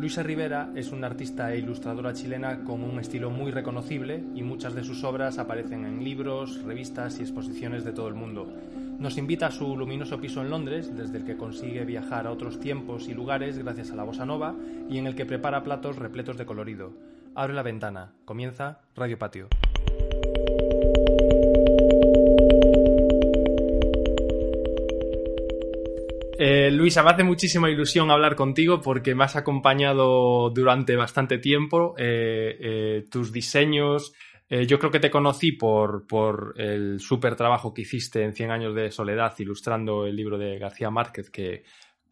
Luisa Rivera es una artista e ilustradora chilena con un estilo muy reconocible y muchas de sus obras aparecen en libros, revistas y exposiciones de todo el mundo. Nos invita a su luminoso piso en Londres, desde el que consigue viajar a otros tiempos y lugares gracias a la bossa nova y en el que prepara platos repletos de colorido. Abre la ventana. Comienza Radio Patio. Eh, Luisa, me hace muchísima ilusión hablar contigo porque me has acompañado durante bastante tiempo. Eh, eh, tus diseños, yo creo que te conocí por, por el súper trabajo que hiciste en 100 años de soledad ilustrando el libro de García Márquez que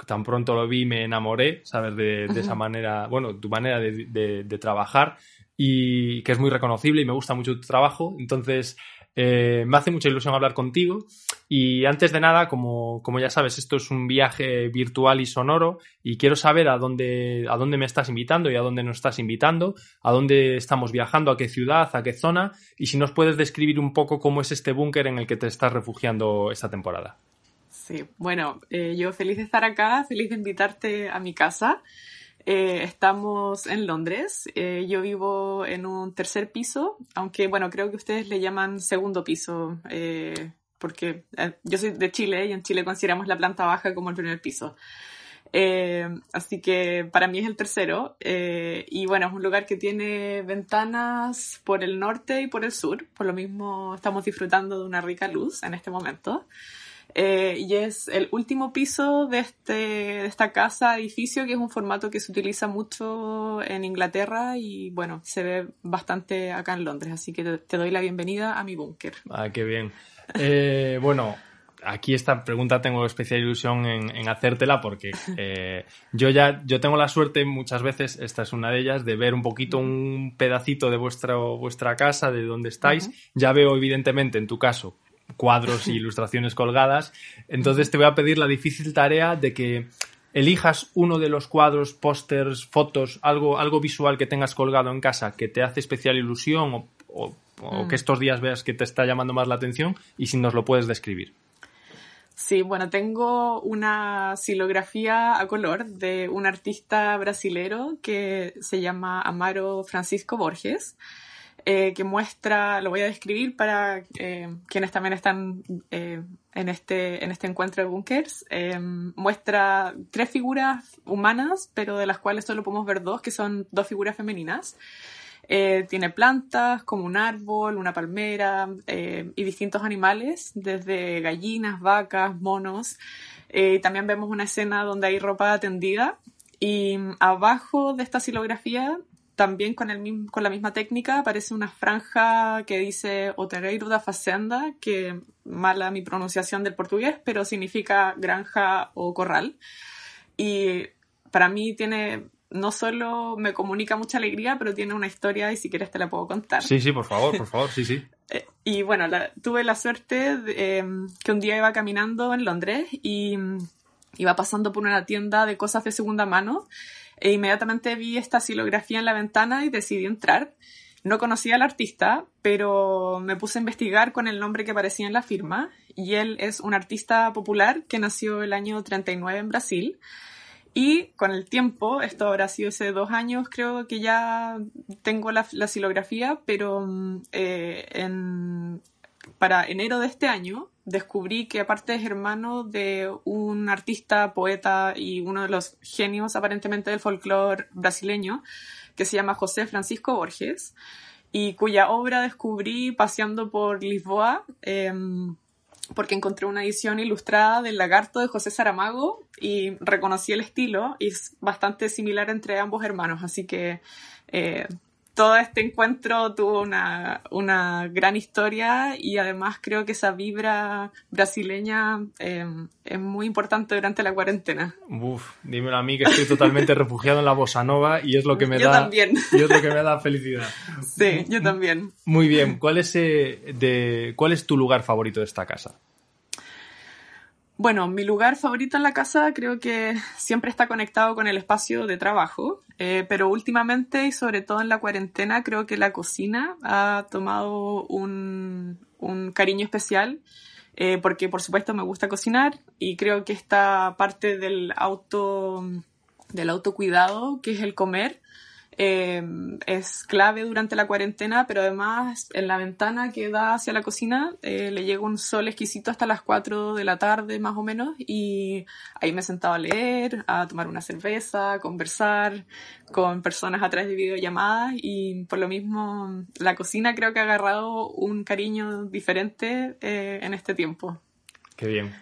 tan pronto lo vi me enamoré, ¿sabes? De, esa manera, bueno, tu manera de, de trabajar y que es muy reconocible y me gusta mucho tu trabajo. Entonces, me hace mucha ilusión hablar contigo. Y antes de nada, como, como, ya sabes, esto es un viaje virtual y sonoro y quiero saber a dónde, a dónde me estás invitando y a dónde nos estás invitando, a dónde estamos viajando, a qué ciudad, a qué zona y si nos puedes describir un poco cómo es este búnker en el que te estás refugiando esta temporada. Sí, bueno, eh, yo feliz de estar acá, feliz de invitarte a mi casa. Eh, estamos en Londres. Eh, yo vivo en un tercer piso, aunque bueno, creo que ustedes le llaman segundo piso, porque yo soy de Chile y en Chile consideramos la planta baja como el primer piso. así que para mí es el tercero. y bueno, es un lugar que tiene ventanas por el norte y por el sur. Por lo mismo estamos disfrutando de una rica luz en este momento. Eh, y es el último piso de, este, de esta casa, edificio, que es un formato que se utiliza mucho en Inglaterra y bueno, se ve bastante acá en Londres. Así que te, doy la bienvenida a mi búnker. Ah, qué bien. Eh, bueno, aquí esta pregunta tengo especial ilusión en, hacértela porque eh, yo ya yo tengo la suerte muchas veces, esta es una de ellas, de ver un poquito un pedacito de vuestra, vuestra casa, de dónde estáis. Ya veo evidentemente en tu caso cuadros e ilustraciones colgadas. Entonces te voy a pedir la difícil tarea de que elijas uno de los cuadros, pósters, fotos, algo, algo visual que tengas colgado en casa que te hace especial ilusión o, mm. que estos días veas que te está llamando más la atención y si nos lo puedes describir. Sí, bueno, tengo una silografía a color de un artista brasilero que se llama Amaro Francisco Borges. Eh, que muestra, lo voy a describir para eh, quienes también están eh, en, este, en este encuentro de bunkers, muestra tres figuras humanas, pero de las cuales solo podemos ver dos, que son dos figuras femeninas. Tiene plantas como un árbol, una palmera y distintos animales, desde gallinas, vacas, monos. también vemos una escena donde hay ropa tendida y abajo de esta silografía también con, el, con la misma técnica aparece una franja que dice Otereiro da Fazenda, que mala mi pronunciación del portugués, pero significa granja o corral. Y para mí tiene, no solo me comunica mucha alegría, pero tiene una historia y si quieres te la puedo contar. Sí, sí, por favor, por favor, sí, sí. Eh, y bueno, tuve la suerte de, em, que un día iba caminando en Londres y mm, iba pasando por una tienda de cosas de segunda mano e inmediatamente vi esta silografía en la ventana y decidí entrar. No conocía al artista, pero me puse a investigar con el nombre que aparecía en la firma y él es un artista popular que nació el año 39 en Brasil. Y con el tiempo, esto habrá sido hace dos años, creo que ya tengo la, la pero mm, eh, en, para enero de este año descubrí que aparte es hermano de un artista, poeta y uno de los genios aparentemente del folclore brasileño, que se llama José Francisco Borges, y cuya obra descubrí paseando por Lisboa, em, porque encontré una edición ilustrada del lagarto de José Saramago y reconocí el estilo y es bastante similar entre ambos hermanos, así que eh, todo este encuentro tuvo una, una, gran historia y además creo que esa vibra brasileña eh, es muy importante durante la cuarentena. Uf, dímelo a mí que estoy totalmente refugiado en la bossa nova y es lo que me yo da también. y es lo que me da felicidad. Sí, yo también. Muy bien, ¿cuál es eh, de cuál es tu lugar favorito de esta casa? Bueno, mi lugar favorito en la casa creo que siempre está conectado con el espacio de trabajo, eh, pero últimamente y sobre todo en la cuarentena creo que la cocina ha tomado un, un cariño especial eh, porque por supuesto me gusta cocinar y creo que esta parte del auto del autocuidado que es el comer eh, es clave durante la cuarentena, pero además en la ventana que da hacia la cocina eh, le llega un sol exquisito hasta las 4 de la tarde más o menos y ahí me sentaba a leer, a tomar una cerveza, a conversar con personas a través de videollamadas y por lo mismo la cocina creo que ha agarrado un cariño diferente eh, en este tiempo. Qué bien.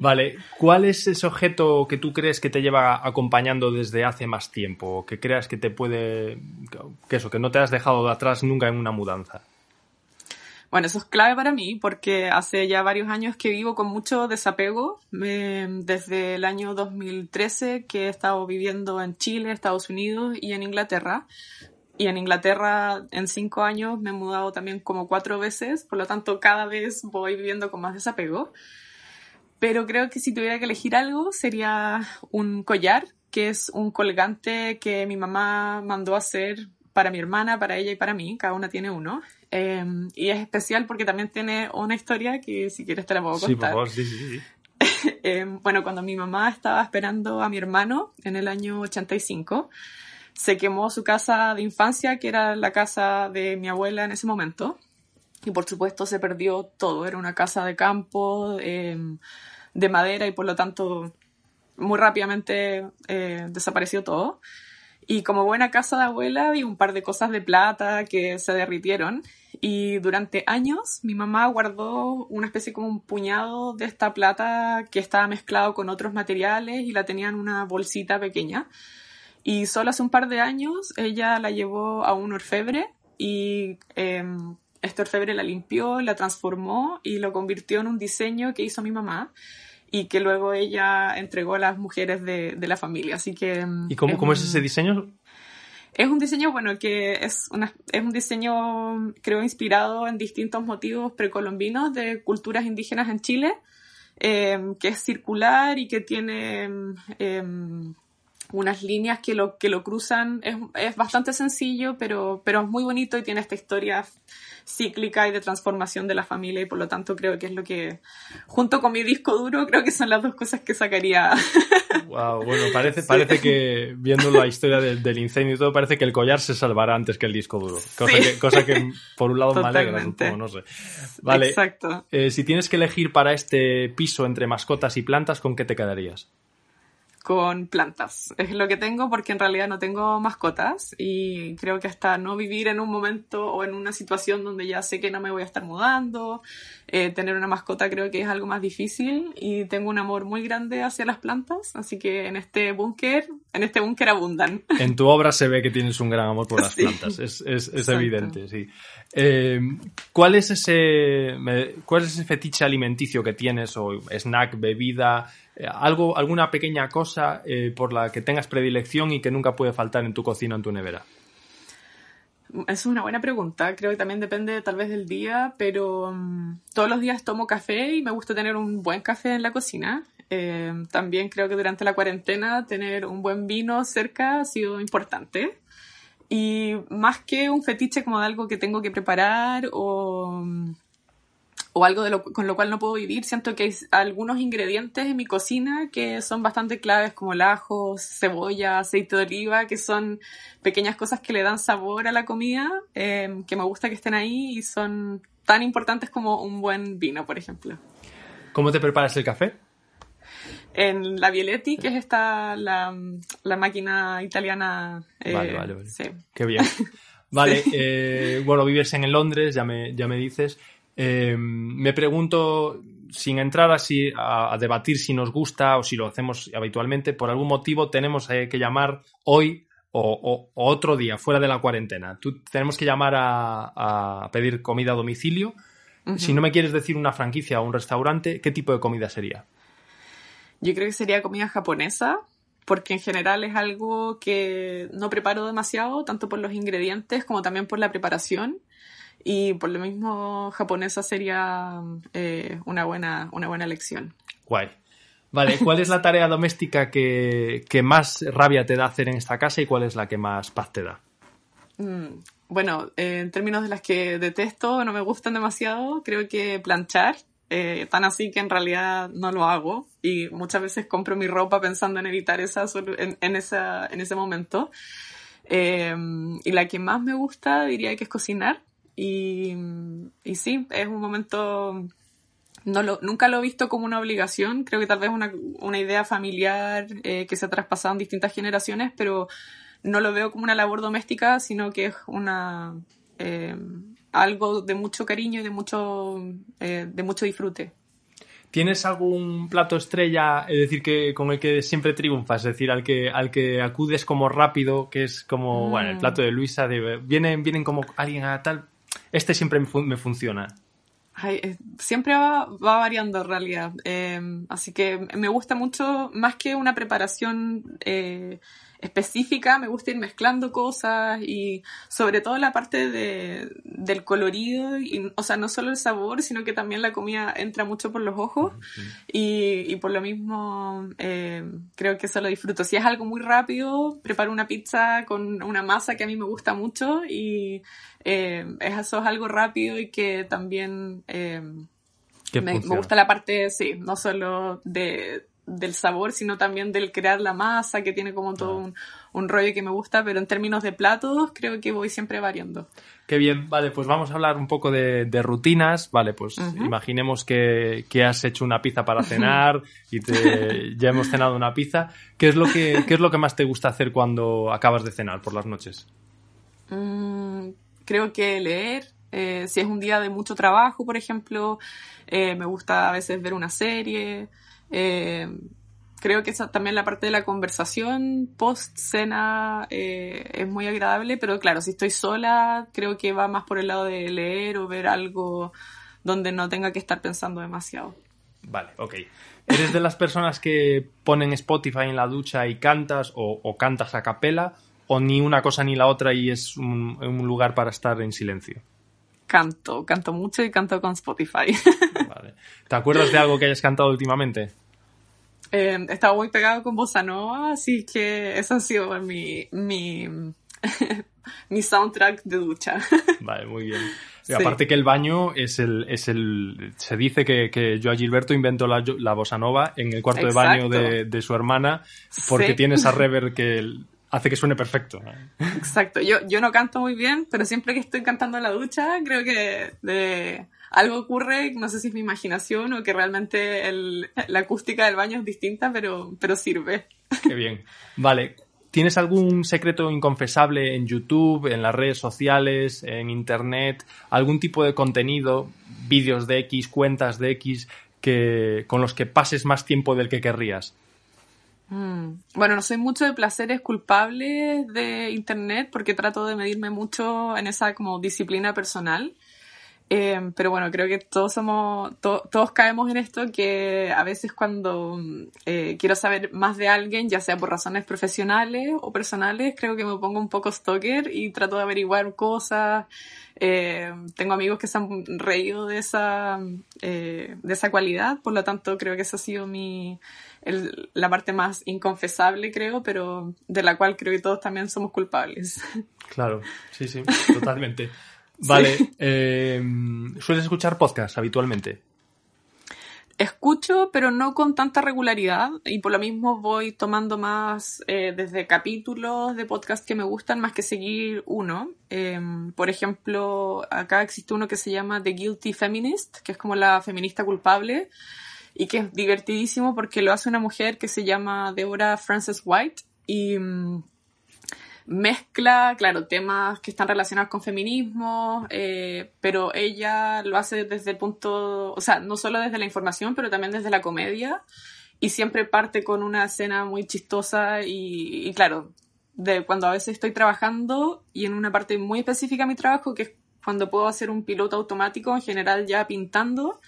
Vale, ¿cuál es ese objeto que tú crees que te lleva acompañando desde hace más tiempo? Que creas que te puede. que eso, que no te has dejado de atrás nunca en una mudanza. Bueno, eso es clave para mí porque hace ya varios años que vivo con mucho desapego. Desde el año 2013 que he estado viviendo en Chile, Estados Unidos y en Inglaterra. Y en Inglaterra en cinco años me he mudado también como cuatro veces, por lo tanto cada vez voy viviendo con más desapego pero creo que si tuviera que elegir algo sería un collar, que es un colgante que mi mamá mandó a hacer para mi hermana, para ella y para mí, cada una tiene uno. Eh, y es especial porque también tiene una historia que si quieres te la puedo contar. Sí, por favor, sí, sí, sí. eh, bueno, cuando mi mamá estaba esperando a mi hermano en el año 85, se quemó su casa de infancia, que era la casa de mi abuela en ese momento. Y por supuesto se perdió todo. Era una casa de campo, eh, de madera y por lo tanto muy rápidamente eh, desapareció todo. Y como buena casa de abuela había un par de cosas de plata que se derritieron y durante años mi mamá guardó una especie como un puñado de esta plata que estaba mezclado con otros materiales y la tenía en una bolsita pequeña. Y solo hace un par de años ella la llevó a un orfebre y eh, este orfebre la limpió, la transformó y lo convirtió en un diseño que hizo mi mamá y que luego ella entregó a las mujeres de, de la familia. Así que... ¿Y cómo es, cómo es ese diseño? Es un diseño, bueno, que es, una, es un diseño, creo, inspirado en distintos motivos precolombinos de culturas indígenas en Chile, eh, que es circular y que tiene eh, unas líneas que lo, que lo cruzan. Es, es bastante sencillo, pero, pero es muy bonito y tiene esta historia cíclica y de transformación de la familia y por lo tanto creo que es lo que, junto con mi disco duro, creo que son las dos cosas que sacaría. Wow, bueno, parece, sí. parece que viendo la historia del, del, incendio y todo, parece que el collar se salvará antes que el disco duro. Cosa, sí. que, cosa que, por un lado Totalmente. me alegra, no sé. Vale. Exacto. Eh, si tienes que elegir para este piso entre mascotas y plantas, ¿con qué te quedarías? Con plantas. Es lo que tengo porque en realidad no tengo mascotas y creo que hasta no vivir en un momento o en una situación donde ya sé que no me voy a estar mudando, eh, tener una mascota creo que es algo más difícil y tengo un amor muy grande hacia las plantas, así que en este búnker, en este búnker abundan. En tu obra se ve que tienes un gran amor por las sí. plantas, es, es, es evidente, sí. Eh, ¿cuál, es ese, ¿Cuál es ese fetiche alimenticio que tienes o snack, bebida? Eh, algo, alguna pequeña cosa eh, por la que tengas predilección y que nunca puede faltar en tu cocina o en tu nevera? Es una buena pregunta. Creo que también depende tal vez del día, pero um, todos los días tomo café y me gusta tener un buen café en la cocina. Eh, también creo que durante la cuarentena tener un buen vino cerca ha sido importante. Y más que un fetiche como de algo que tengo que preparar o o algo de lo, con lo cual no puedo vivir, siento que hay algunos ingredientes en mi cocina que son bastante claves, como el ajo, cebolla, aceite de oliva, que son pequeñas cosas que le dan sabor a la comida, eh, que me gusta que estén ahí y son tan importantes como un buen vino, por ejemplo. ¿Cómo te preparas el café? En la Vieletti, que es esta, la, la máquina italiana. Eh, vale, vale, vale. Sí. Qué bien. Vale, sí. eh, bueno, vives en Londres, ya me, ya me dices. Eh, me pregunto, sin entrar así a, a, debatir si nos gusta o si lo hacemos habitualmente, por algún motivo tenemos eh, que llamar hoy o, otro día, fuera de la cuarentena, tú tenemos que llamar a, pedir comida a domicilio. Si no me quieres decir una franquicia o un restaurante, ¿qué tipo de comida sería? Yo creo que sería comida japonesa, porque en general es algo que no preparo demasiado, tanto por los ingredientes como también por la preparación. Y por lo mismo, japonesa sería eh, una, buena, una buena elección. Guay. Vale, ¿cuál es la tarea doméstica que, más rabia te da hacer en esta casa y cuál es la que más paz te da? Mm, bueno, en términos de las que detesto, no me gustan demasiado, creo que planchar, eh, tan así que en realidad no lo hago y muchas veces compro mi ropa pensando en evitar esa en, esa, en ese momento. Eh, y la que más me gusta diría que es cocinar y, y sí, es un momento no lo, nunca lo he visto como una obligación, creo que tal vez una, una idea familiar eh, que se ha traspasado en distintas generaciones, pero no lo veo como una labor doméstica, sino que es una eh, algo de mucho cariño y de mucho, eh, de mucho disfrute. ¿Tienes algún plato estrella, es decir, que con el que siempre triunfas, es decir, al que, al que acudes como rápido, que es como, bueno, el mm. plato de Luisa, de, vienen, vienen como alguien a tal, este siempre me funciona? Eh, siempre va, variando en realidad. Em, así que me gusta mucho, más que una preparación eh, específica, me gusta ir mezclando cosas y sobre todo la parte de, del colorido, y, o sea, no solo el sabor, sino que también la comida entra mucho por los ojos y, y, por lo mismo em, creo que eso lo disfruto. Si es algo muy rápido, preparo una pizza con una masa que a mí me gusta mucho y eh, eso es algo rápido y que también eh, me, gusta la parte, sí, no solo de, del sabor, sino también del crear la masa, que tiene como todo un, un, rollo que me gusta, pero en términos de platos creo que voy siempre variando. Qué bien, vale, pues vamos a hablar un poco de, de rutinas, vale, pues imaginemos que, que, has hecho una pizza para cenar y te, ya hemos cenado una pizza. ¿Qué es, lo que, ¿Qué es lo que más te gusta hacer cuando acabas de cenar por las noches? Mm, creo que leer, eh, si es un día de mucho trabajo, por ejemplo, eh, me gusta a veces ver una serie. Eh, creo que esa, también la parte de la conversación post cena es muy agradable, pero claro, si estoy sola, creo que va más por el lado de leer o ver algo donde no tenga que estar pensando demasiado. Vale, ok. ¿Eres de las personas que ponen Spotify en la ducha y cantas o, o cantas a capela? o ni una cosa ni la otra y es un, lugar para estar en silencio? Canto, canto mucho y canto con Spotify. Vale. ¿Te acuerdas de algo que hayas cantado últimamente? Eh, estaba muy pegado con Bossa Nova, así que eso ha sido mi, mi, mi soundtrack de ducha. Vale, muy bien. Aparte que el baño es el, es el se dice que, que Joa Gilberto inventó la, la bossa nova en el cuarto de baño de, de, su hermana porque tiene esa rever que hace que suene perfecto. Exacto. Yo, yo no canto muy bien, pero siempre que estoy cantando en la ducha, creo que de algo ocurre, no sé si es mi imaginación o que realmente el, la acústica del baño es distinta, pero, pero sirve. Qué bien. Vale. ¿Tienes algún secreto inconfesable en YouTube, en las redes sociales, en Internet, algún tipo de contenido, vídeos de X, cuentas de X, que, con los que pases más tiempo del que querrías? Mm. Bueno, no soy mucho de placeres culpables de internet porque trato de medirme mucho en esa como disciplina personal. Eh, pero bueno, creo que todos somos, todos caemos en esto que a veces cuando eh, quiero saber más de alguien, ya sea por razones profesionales o personales, creo que me pongo un poco stalker y trato de averiguar cosas. Eh, tengo amigos que se han reído de esa, de esa cualidad, por lo tanto creo que esa ha sido mi, la parte más inconfesable, creo, pero de la cual creo que todos también somos culpables. Claro, sí, sí, totalmente. Vale, em, ¿sueles escuchar podcast habitualmente? Escucho, pero no con tanta regularidad y por lo mismo voy tomando más eh, desde capítulos de podcast que me gustan más que seguir uno. Em, por ejemplo, acá existe uno que se llama The Guilty Feminist, que es como la feminista culpable, y que es divertidísimo porque lo hace una mujer que se llama Deborah Frances White y mm, mezcla, claro, temas que están relacionados con feminismo, eh, pero ella lo hace desde el punto, o sea, no solo desde la información, pero también desde la comedia y siempre parte con una escena muy chistosa y, claro, de cuando a veces estoy trabajando y en una parte muy específica de mi trabajo, que es cuando puedo hacer un piloto automático, en general ya pintando,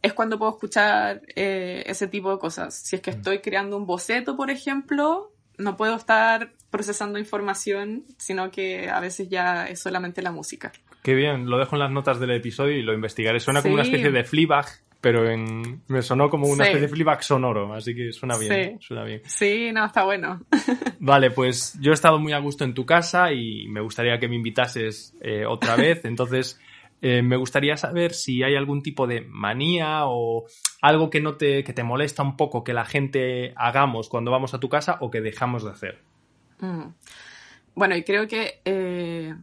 es cuando puedo escuchar eh, ese tipo de cosas. Si es que mm. estoy creando un boceto, por ejemplo, no puedo estar procesando información, sino que a veces ya es solamente la música. Qué bien, lo dejo en las notas del episodio y lo investigaré. Suena como una especie de Fleabag, pero en... me sonó como una especie de Fleabag sonoro, así que suena bien, sí. suena bien. Sí, no, está bueno. vale, pues yo he estado muy a gusto en tu casa y me gustaría que me invitases eh, otra vez, entonces... Eh, me gustaría saber si hay algún tipo de manía o algo que no te, que te molesta un poco que la gente hagamos cuando vamos a tu casa o que dejamos de hacer. Mm. Bueno, y creo que eh,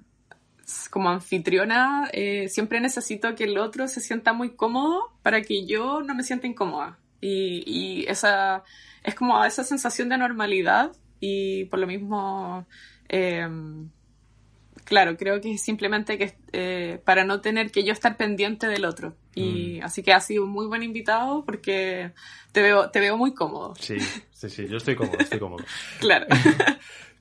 como anfitriona eh, siempre necesito que el otro se sienta muy cómodo para que yo no me sienta incómoda. Y, esa es como esa sensación de normalidad y por lo mismo, claro, creo que es simplemente que eh, para no tener que yo estar pendiente del otro. Y mm. así que ha sido un muy buen invitado porque te veo, te veo muy cómodo. Sí, sí, sí, yo estoy cómodo, estoy cómodo. claro.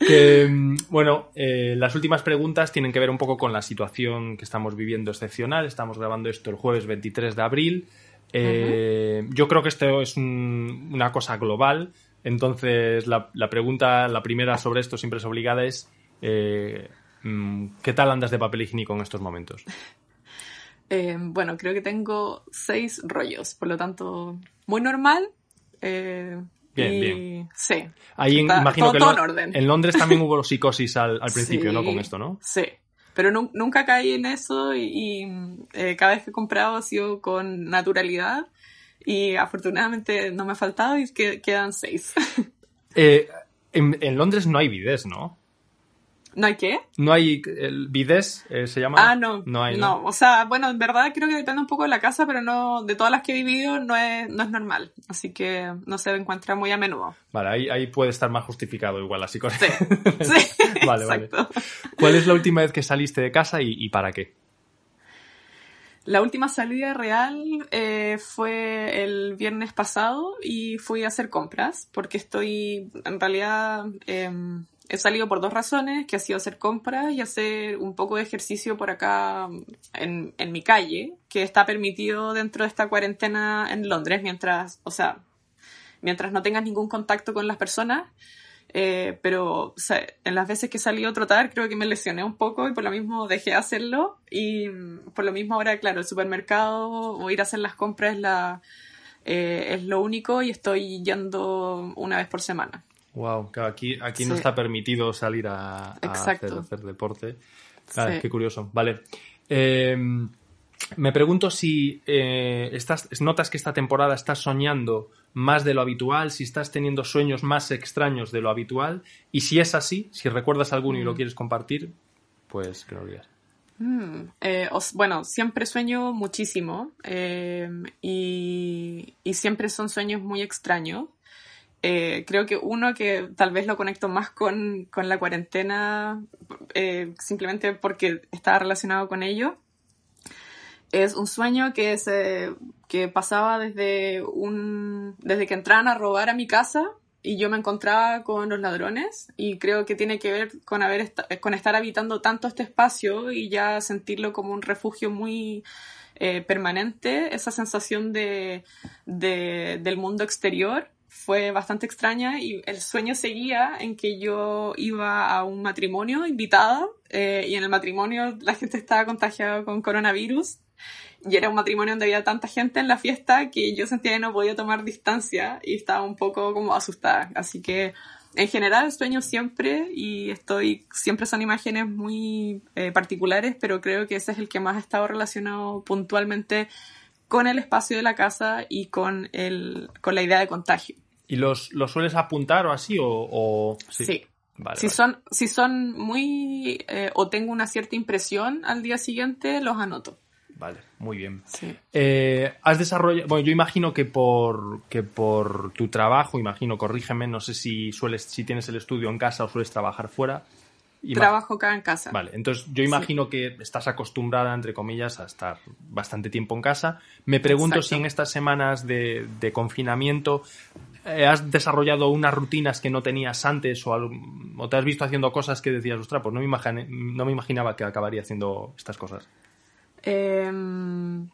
Que, mm, bueno, eh, las últimas preguntas tienen que ver un poco con la situación que estamos viviendo excepcional. Estamos grabando esto el jueves 23 de abril. Eh, yo creo que esto es una cosa global. Entonces, la, pregunta, la primera sobre esto siempre es obligada, es eh, ¿qué tal andas de papel higiénico en estos momentos? bueno, creo que tengo seis rollos, por lo tanto, muy normal. Bien, bien. Sí. Ahí imagino que en, Londres también hubo psicosis al, principio, ¿no? Con esto, ¿no? Sí. Pero nunca caí en eso y, eh, cada vez que he comprado ha sido con naturalidad y afortunadamente no me ha faltado y que, quedan seis. Eh, en, en, Londres no hay vides, ¿no? ¿No hay qué? No hay el bides, eh, se llama. Ah, no. No hay. No. o sea, bueno, en verdad creo que depende un poco de la casa, pero no, de todas las que he vivido no es, no es normal. Así que no se encuentra muy a menudo. Vale, ahí, ahí puede estar más justificado igual así Sí. sí. vale, vale. ¿Cuál es la última vez que saliste de casa y, para qué? La última salida real eh, fue el viernes pasado y fui a hacer compras porque estoy en realidad em, He salido por dos razones, que ha sido hacer compras y hacer un poco de ejercicio por acá en, en mi calle, que está permitido dentro de esta cuarentena en Londres, mientras, o sea, mientras no tengas ningún contacto con las personas. Eh, pero en las veces que salido a trotar creo que me lesioné un poco y por lo mismo dejé de hacerlo y por lo mismo ahora, claro, el supermercado o ir a hacer las compras la, eh, es lo único y estoy yendo una vez por semana. Wow, aquí, aquí no está permitido salir a, hacer, deporte. Qué curioso. Vale. Em, me pregunto si eh, estás, notas que esta temporada estás soñando más de lo habitual, si estás teniendo sueños más extraños de lo habitual, y si es así, si recuerdas alguno y lo mm. quieres compartir, pues que lo digas. Mm, eh, bueno, siempre sueño muchísimo em, y, y, siempre son sueños muy extraños. Eh, creo que uno que tal vez lo conecto más con, con la cuarentena, eh, simplemente porque está relacionado con ello, es un sueño que, se, que pasaba desde, un, desde que entraban a robar a mi casa y yo me encontraba con los ladrones y creo que tiene que ver con, haber con estar habitando tanto este espacio y ya sentirlo como un refugio muy eh, permanente, esa sensación de, de, del mundo exterior fue bastante extraña y el sueño seguía en que yo iba a un matrimonio invitada eh, y en el matrimonio la gente estaba contagiada con coronavirus y era un matrimonio donde había tanta gente en la fiesta que yo sentía que no podía tomar distancia y estaba un poco como asustada. Así que en general sueño siempre y estoy, siempre son imágenes muy eh, particulares, pero creo que ese es el que más ha estado relacionado puntualmente con el espacio de la casa y con, el, con la idea de contagio. ¿Y los, los sueles apuntar o así? O, Sí. si, Son, si son muy... Eh, o tengo una cierta impresión al día siguiente, los anoto. Vale, muy bien. Sí. Eh, has desarrollado, bueno, yo imagino que por, que por tu trabajo, imagino, corrígeme, no sé si sueles, si tienes el estudio en casa o sueles trabajar fuera, Trabajo acá en casa. Vale, entonces yo imagino que estás acostumbrada, entre comillas, a estar bastante tiempo en casa. Me pregunto si en estas semanas de, confinamiento eh, has desarrollado unas rutinas que no tenías antes o, o, te has visto haciendo cosas que decías, ostras, pues no me, no me imaginaba que acabaría haciendo estas cosas? Em,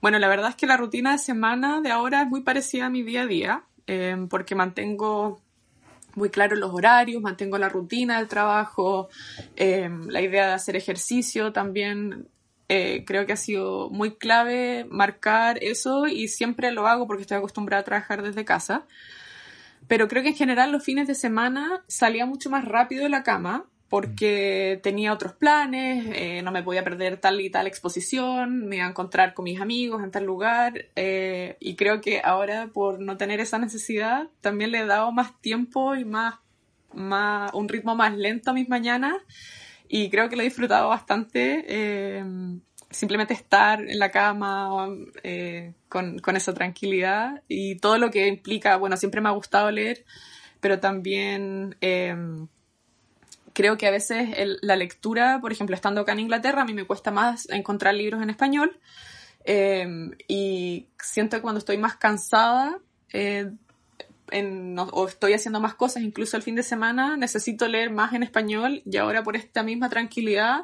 bueno, la verdad es que la rutina de semana de ahora es muy parecida a mi día a día, em, porque mantengo muy claros los horarios, mantengo la rutina del trabajo, em, la idea de hacer ejercicio también. Eh, creo que ha sido muy clave marcar eso y siempre lo hago porque estoy acostumbrada a trabajar desde casa. Pero creo que en general los fines de semana salía mucho más rápido de la cama porque tenía otros planes, eh, no me podía perder tal y tal exposición, me iba a encontrar con mis amigos en tal lugar eh, y creo que ahora por no tener esa necesidad también le he dado más tiempo y más, más un ritmo más lento a mis mañanas y creo que lo he disfrutado bastante. Eh, simplemente estar en la cama con, con esa tranquilidad y todo lo que implica, bueno, siempre me ha gustado leer, pero también creo que a veces la lectura, por ejemplo, estando acá en Inglaterra, a mí me cuesta más encontrar libros en español. Em, y siento que cuando estoy más cansada eh, o estoy haciendo más cosas, incluso el fin de semana, necesito leer más en español y ahora por esta misma tranquilidad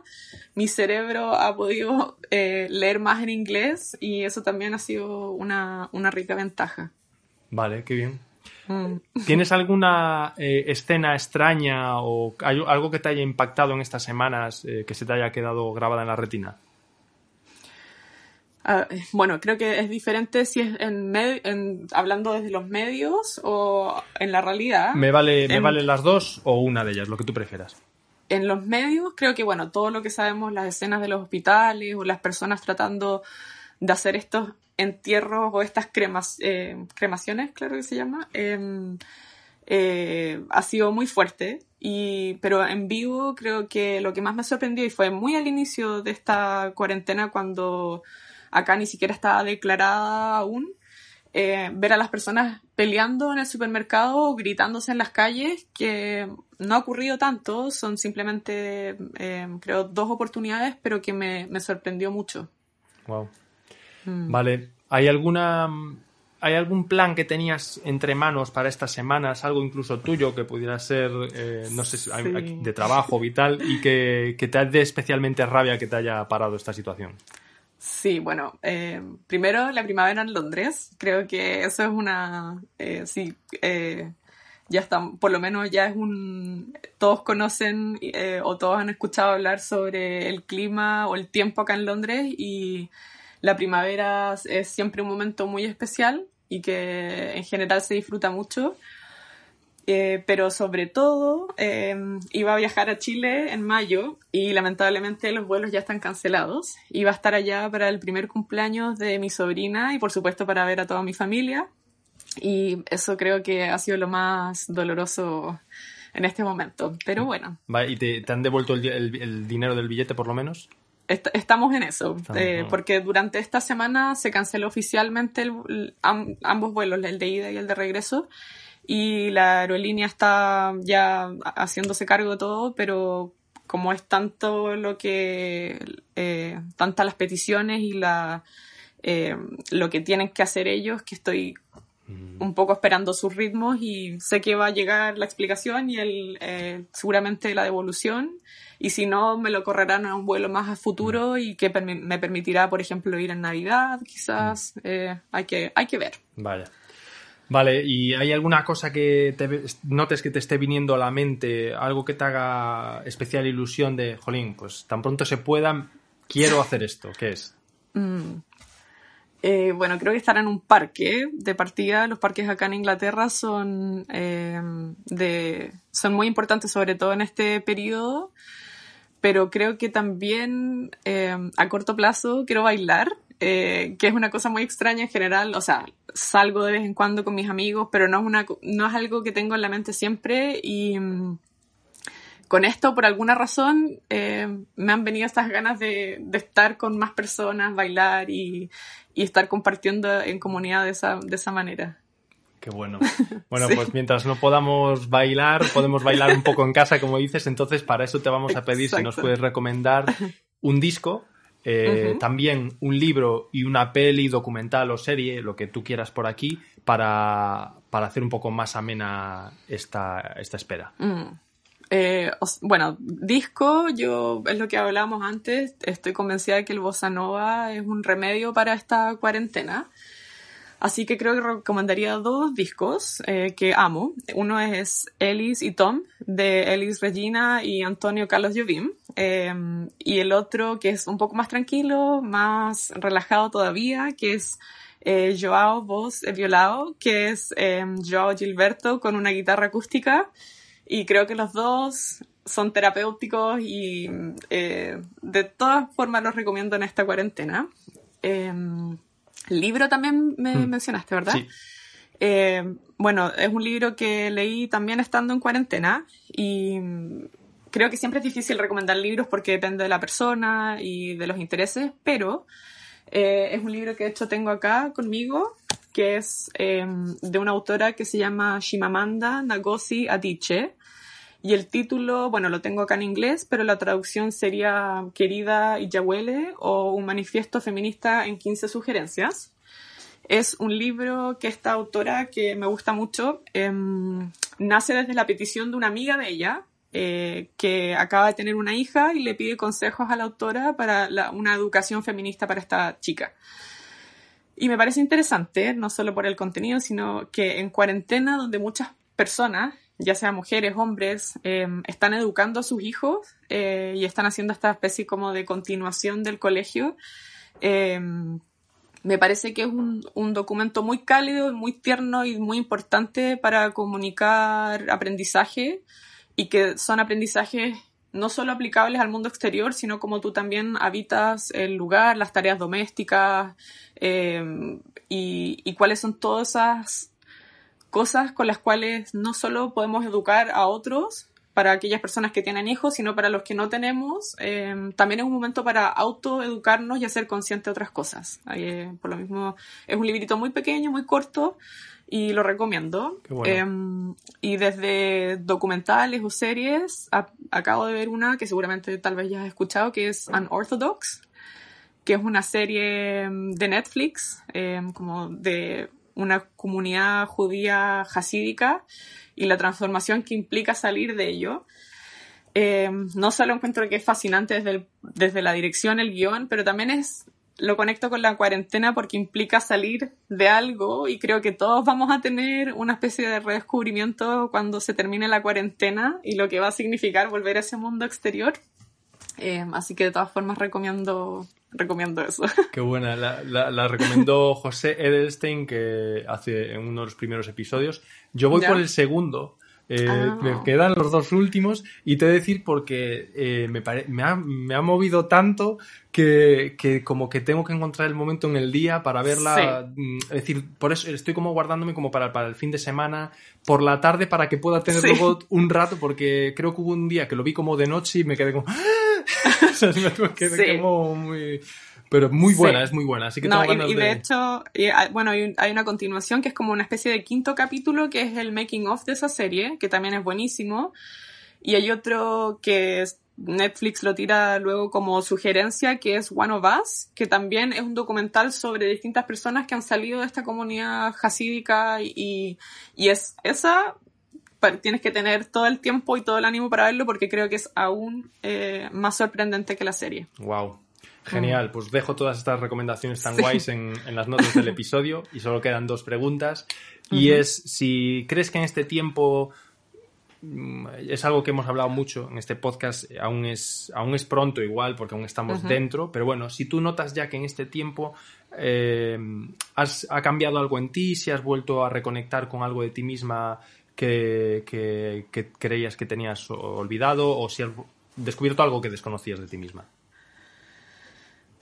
mi cerebro ha podido eh, leer más en inglés y eso también ha sido una, una rica ventaja. Vale, qué bien. Mm. ¿Tienes alguna eh, escena extraña o algo que te haya impactado en estas semanas eh, que se te haya quedado grabada en la retina? Ah, bueno, creo que es diferente si es en, hablando desde los medios o en la realidad. Me vale, me valen las dos o una de ellas, lo que tú prefieras. En los medios creo que bueno, todo lo que sabemos, las escenas de los hospitales o las personas tratando de hacer estos entierros o estas cremas, eh, cremaciones, claro que se llama, em, eh, ha sido muy fuerte. Y, pero en vivo creo que lo que más me sorprendió y fue muy al inicio de esta cuarentena cuando acá ni siquiera estaba declarada aún, eh, ver a las personas peleando en el supermercado gritándose en las calles, que no ha ocurrido tanto, son simplemente, em, creo, dos oportunidades, pero que me, me sorprendió mucho. Wow. Mm. Vale. ¿Hay alguna ¿Hay algún plan que tenías entre manos para estas semanas, algo incluso tuyo que pudiera ser, eh, no sé, de trabajo vital y que, te dé especialmente rabia que te haya parado esta situación? Sí, bueno, eh, primero la primavera en Londres, creo que eso es una, eh, sí, ya está, por lo menos ya es un, todos conocen o todos han escuchado hablar sobre el clima o el tiempo acá en Londres y la primavera es siempre un momento muy especial y que en general se disfruta mucho. Eh, pero sobre todo em, iba a viajar a Chile en mayo y lamentablemente los vuelos ya están cancelados. Iba a estar allá para el primer cumpleaños de mi sobrina y por supuesto para ver a toda mi familia. Y eso creo que ha sido lo más doloroso en este momento. Pero bueno. ¿Y te, han devuelto el dinero del billete por lo menos? Estamos en eso, eh, porque durante esta semana se canceló oficialmente ambos vuelos, el de ida y el de regreso, y la aerolínea está ya haciéndose cargo de todo, pero como es tanto lo que, eh, tantas las peticiones y la, eh, lo que tienen que hacer ellos, que estoy un poco esperando sus ritmos y sé que va a llegar la explicación y el, eh, seguramente la devolución. Y si no me lo correrán a un vuelo más a futuro y que me permitirá por ejemplo ir en Navidad quizás eh, hay que hay que ver. Vale vale y hay alguna cosa que te notes que te esté viniendo a la mente algo que te haga especial ilusión de jolín pues tan pronto se pueda quiero hacer esto qué es mm. Eh, bueno, creo que estar en un parque de partida. Los parques acá en Inglaterra son, eh, de, son muy importantes, sobre todo en este periodo. Pero creo que también eh, a corto plazo quiero bailar, que es una cosa muy extraña en general. O sea, salgo de vez en cuando con mis amigos, pero no es, una, no es algo que tengo en la mente siempre. Y mm, con esto, por alguna razón, me han venido estas ganas de, de, estar con más personas, bailar y, y estar compartiendo en comunidad de esa, de esa manera. Qué bueno. Bueno, pues mientras no podamos bailar, podemos bailar un poco en casa, como dices, entonces para eso te vamos a pedir si nos puedes recomendar un disco eh, también un libro y una peli, documental o serie, lo que tú quieras por aquí, para, hacer un poco más amena esta, esta espera. Mm. Eh, bueno, disco, yo es lo que hablábamos antes, estoy convencida de que el bossa nova es un remedio para esta cuarentena. Así que creo que recomendaría dos discos eh, que amo. Uno es Ellis y Tom, de Ellis Regina y Antonio Carlos Jobim. Em, y el otro que es un poco más tranquilo, más relajado todavía, que es eh, Joao Voz Violao, que es em, Joao Gilberto con una guitarra acústica. Y creo que los dos son terapéuticos y eh, de todas formas los recomiendo en esta cuarentena. Em, Libro también me hmm. mencionaste, ¿verdad? Sí. Eh, bueno, es un libro que leí también estando en cuarentena y creo que siempre es difícil recomendar libros porque depende de la persona y de los intereses, pero eh, es un libro que de hecho tengo acá conmigo, que es em, de una autora que se llama Shimamanda Ngozi Adichie. Y el título, bueno, lo tengo acá en inglés, pero la traducción sería Querida Iyahuele o Un manifiesto feminista en 15 sugerencias. Es un libro que esta autora, que me gusta mucho, em, nace desde la petición de una amiga de ella, eh, que acaba de tener una hija y le pide consejos a la autora para una educación feminista para esta chica. Y me parece interesante, no solo por el contenido, sino que en cuarentena, donde muchas personas ya sea mujeres, hombres, em, están educando a sus hijos eh, y están haciendo esta especie como de continuación del colegio. Em, me parece que es un, documento muy cálido, muy tierno y muy importante para comunicar aprendizaje y que son aprendizajes no solo aplicables al mundo exterior, sino como tú también habitas el lugar, las tareas domésticas y, y cuáles son todas esas cosas con las cuales no solo podemos educar a otros, para aquellas personas que tienen hijos, sino para los que no tenemos. Em, también es un momento para autoeducarnos y hacer consciente de otras cosas. Eh, por lo mismo, es un librito muy pequeño, muy corto y lo recomiendo. Em, y desde documentales o series, acabo de ver una que seguramente tal vez ya has escuchado, que es Unorthodox, que es una serie em, de Netflix, como de una comunidad judía hasídica y la transformación que implica salir de ello. Eh, no solo encuentro que es fascinante desde, desde la dirección, el guion, pero también es lo conecto con la cuarentena porque implica salir de algo y creo que todos vamos a tener una especie de redescubrimiento cuando se termine la cuarentena y lo que va a significar volver a ese mundo exterior. Eh, así que de todas formas recomiendo recomiendo eso. Qué buena. La, la, recomendó José Edelstein, que hace en uno de los primeros episodios. Yo voy por el segundo. Eh, ah. Me quedan los dos últimos y te voy a decir porque eh, me, me, ha, me, ha, movido tanto que, que, como que tengo que encontrar el momento en el día para verla. Mm, es decir, por eso estoy como guardándome como para, para el fin de semana, por la tarde, para que pueda tener luego un rato, porque creo que hubo un día que lo vi como de noche y me quedé como... muy... Pero muy buena, es muy buena. Así que no, y, de... hecho, bueno, hay, una continuación que es como una especie de quinto capítulo que es el making of de esa serie, que también es buenísimo. Y hay otro que Netflix lo tira luego como sugerencia, que es One of Us, que también es un documental sobre distintas personas que han salido de esta comunidad hasídica y, y es esa tienes que tener todo el tiempo y todo el ánimo para verlo porque creo que es aún eh, más sorprendente que la serie. Wow. Genial, pues dejo todas estas recomendaciones tan guays en, las notas del episodio y solo quedan dos preguntas. Y es si crees que en este tiempo mm, es algo que hemos hablado mucho en este podcast, aún es, aún es pronto igual porque aún estamos dentro, pero bueno, si tú notas ya que en este tiempo eh, has, ha cambiado algo en ti, si has vuelto a reconectar con algo de ti misma que, creías que tenías olvidado o si has descubierto algo que desconocías de ti misma.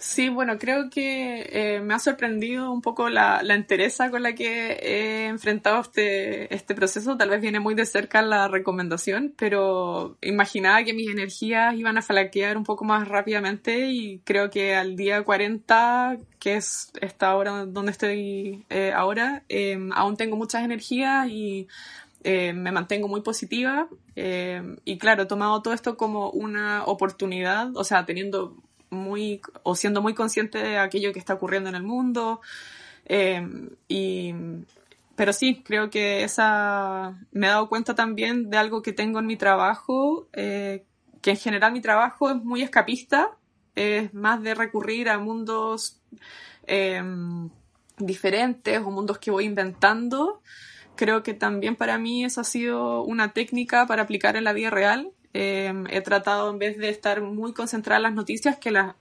Sí, bueno, creo que eh, me ha sorprendido un poco la, la entereza con la que he enfrentado este, este proceso. Tal vez viene muy de cerca la recomendación, pero imaginaba que mis energías iban a flaquear un poco más rápidamente y creo que al día 40, que es esta hora donde estoy eh, ahora, eh, aún tengo muchas energías y eh, me mantengo muy positiva eh, y claro, he tomado todo esto como una oportunidad, o sea, teniendo muy, o siendo muy consciente de aquello que está ocurriendo en el mundo. Em, y, pero sí, creo que esa, me he dado cuenta también de algo que tengo en mi trabajo, eh, que en general mi trabajo es muy escapista, es más de recurrir a mundos em, diferentes o mundos que voy inventando. Creo que también para mí eso ha sido una técnica para aplicar en la vida real. Em, he tratado, en vez de estar muy concentrada en las noticias, que las,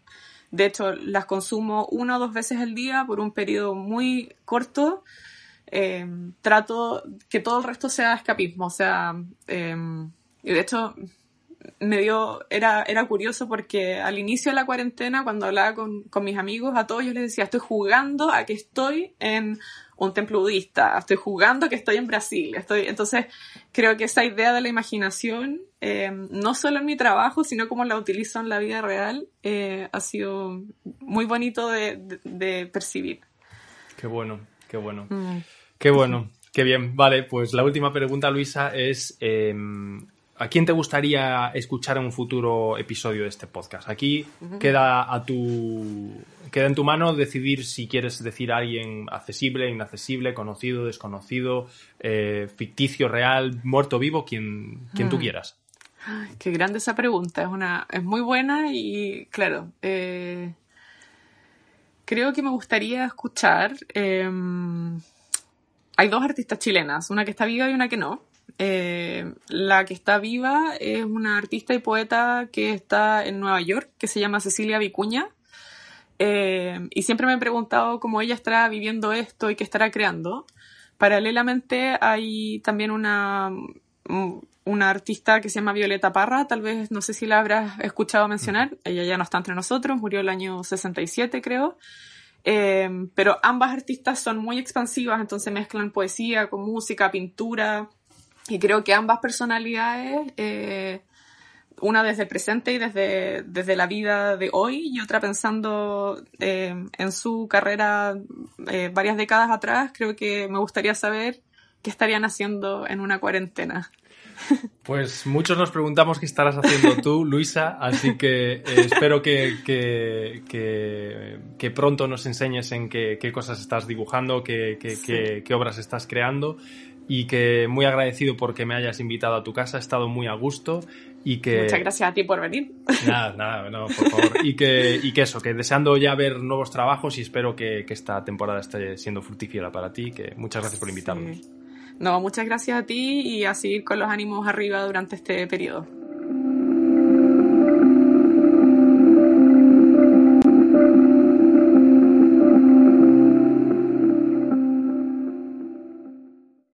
de hecho, las consumo una o dos veces al día por un periodo muy corto, em, trato que todo el resto sea escapismo. O sea, y de hecho, me dio, era, era curioso porque al inicio de la cuarentena, cuando hablaba con, con, mis amigos, a todos yo les decía, estoy jugando a que estoy en un templo budista, estoy jugando a que estoy en Brasil, estoy, entonces creo que esa idea de la imaginación, eh, no solo en mi trabajo, sino como la utilizo en la vida real, eh, ha sido muy bonito de, de, de, percibir. Qué bueno, qué bueno. Mm. Qué bueno, qué bien. Vale, pues la última pregunta, Luisa, es... Eh, ¿A quién te gustaría escuchar en un futuro episodio de este podcast? Aquí queda a tu queda en tu mano decidir si quieres decir a alguien accesible, inaccesible, conocido, desconocido, eh, ficticio, real, muerto, vivo, quien, quien tú mm. quieras. qué grande esa pregunta, es una es muy buena y claro, eh, creo que me gustaría escuchar. Em, hay dos artistas chilenas, una que está viva y una que no. Eh, la que está viva es una artista y poeta que está en Nueva York, que se llama Cecilia Vicuña. Eh, y siempre me he preguntado cómo ella estará viviendo esto y qué estará creando. Paralelamente hay también una, una artista que se llama Violeta Parra, tal vez no sé si la habrás escuchado mencionar, ella ya no está entre nosotros, murió el año 67 creo, eh, pero ambas artistas son muy expansivas, entonces mezclan poesía con música, pintura, y creo que ambas personalidades, eh, una desde el presente y desde, desde la vida de hoy y otra pensando eh, en su carrera eh, varias décadas atrás, creo que me gustaría saber qué estarían haciendo en una cuarentena. Pues muchos nos preguntamos qué estarás haciendo tú, Luisa, así que espero que, que, que, pronto nos enseñes en qué, qué cosas estás dibujando, qué, qué obras estás creando y que muy agradecido porque me hayas invitado a tu casa, he estado muy a gusto y que... Muchas gracias a ti por venir. Nada, nada, no, por favor. Y que, y que eso, que deseando ya ver nuevos trabajos y espero que, que esta temporada esté siendo fructífera para ti, que muchas gracias por invitarnos. No, muchas gracias a ti y a seguir con los ánimos arriba durante este periodo.